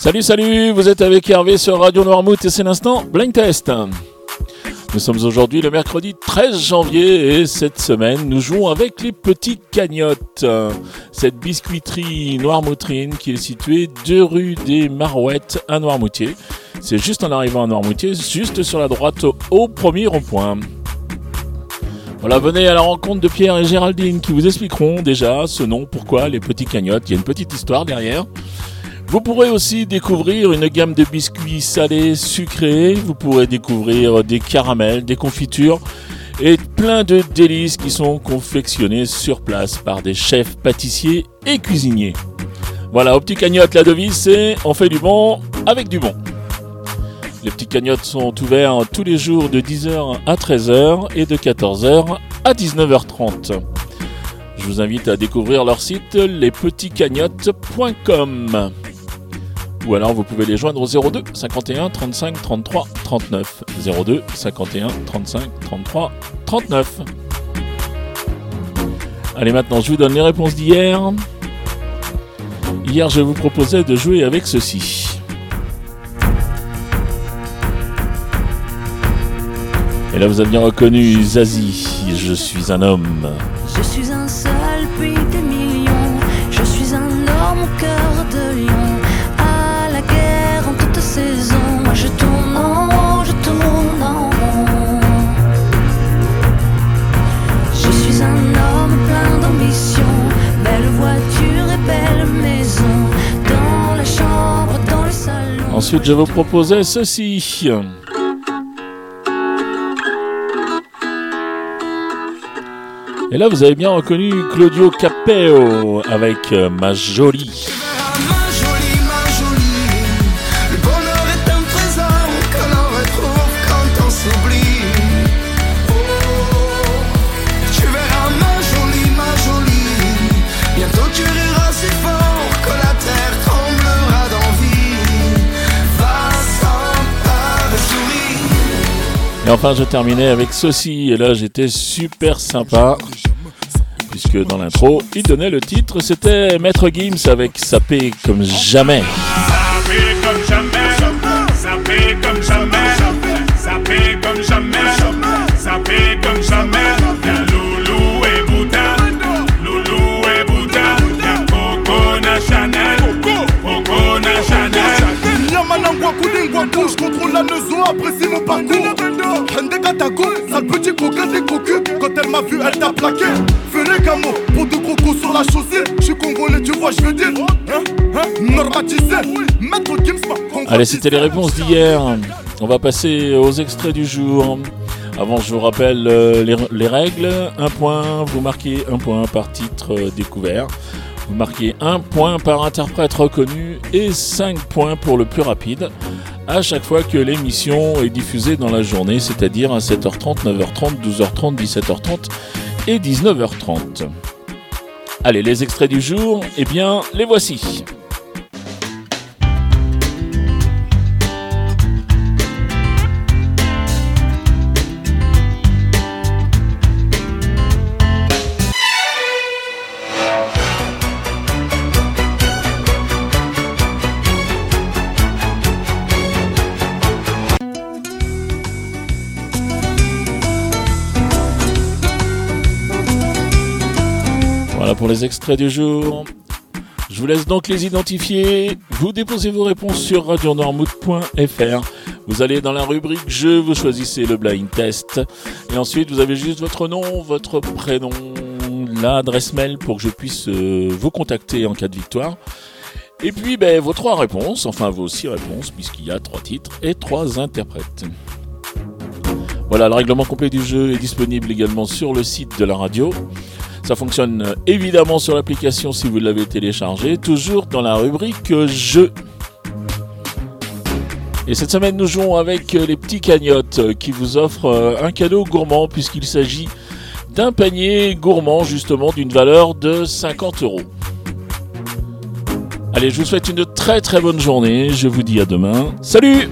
Salut, salut, vous êtes avec Hervé sur Radio Noirmouth et c'est l'instant Blind Test. Nous sommes aujourd'hui le mercredi 13 janvier et cette semaine nous jouons avec les petits cagnottes. Cette biscuiterie noirmoutrine qui est située 2 rue des Marouettes à Noirmoutier. C'est juste en arrivant à Noirmoutier, juste sur la droite au premier rond-point. Voilà, venez à la rencontre de Pierre et Géraldine qui vous expliqueront déjà ce nom, pourquoi les petits cagnottes. Il y a une petite histoire derrière. Vous pourrez aussi découvrir une gamme de biscuits salés, sucrés. Vous pourrez découvrir des caramels, des confitures et plein de délices qui sont confectionnés sur place par des chefs pâtissiers et cuisiniers. Voilà, au petit cagnotte, la devise c'est on fait du bon avec du bon. Les petits cagnottes sont ouverts tous les jours de 10h à 13h et de 14h à 19h30. Je vous invite à découvrir leur site lespetitscagnottes.com ou alors vous pouvez les joindre au 02 51 35 33 39. 02 51 35 33 39. Allez maintenant je vous donne les réponses d'hier. Hier je vous proposais de jouer avec ceci. Et là vous avez bien reconnu Zazie, je suis un homme. Je suis un seul puis des millions. Je suis un homme au cœur de lion. Ensuite je vous proposais ceci. Et là, vous avez bien reconnu Claudio Capeo avec euh, Et enfin, je terminais avec ceci. Et là, j'étais super sympa. Puisque dans l'intro, il donnait le titre. C'était Maître Gims avec Sapé comme jamais. Sapé comme jamais, sapé comme jamais, sapé comme jamais, sapé comme jamais. Y'a Loulou et Bouddha, Loulou et Bouddha. Chanel, Chanel. Contrôle la apprécie mon parcours. Hende Katako, sale petit coquin des cocus. Quand elle m'a vu, elle t'a plaqué. Venez Gamo, pour deux crocos sur la chaussée. Je suis congolais, tu vois, je veux dire. Hein, hein, normatisé. Maître Gims m'a convoité. Allez, c'était les réponses d'hier. On va passer aux extraits du jour. Avant, je vous rappelle euh, les, les règles. Un point, vous marquez un point par titre euh, découvert. Vous marquez un point par interprète reconnu et 5 points pour le plus rapide à chaque fois que l'émission est diffusée dans la journée, c'est-à-dire à 7h30, 9h30, 12h30, 17h30 et 19h30. Allez, les extraits du jour, eh bien, les voici. Pour les extraits du jour. Je vous laisse donc les identifier. Vous déposez vos réponses sur radionormout.fr. Vous allez dans la rubrique jeu, vous choisissez le blind test. Et ensuite, vous avez juste votre nom, votre prénom, l'adresse mail pour que je puisse euh, vous contacter en cas de victoire. Et puis, ben, vos trois réponses, enfin vos six réponses, puisqu'il y a trois titres et trois interprètes. Voilà, le règlement complet du jeu est disponible également sur le site de la radio. Ça fonctionne euh, évidemment sur l'application si vous l'avez téléchargé, toujours dans la rubrique euh, jeu. Et cette semaine, nous jouons avec euh, les petits cagnottes qui vous offrent un cadeau gourmand puisqu'il s'agit d'un panier gourmand justement d'une valeur de 50 euros. Allez, je vous souhaite une très très bonne journée. Je vous dis à demain. Salut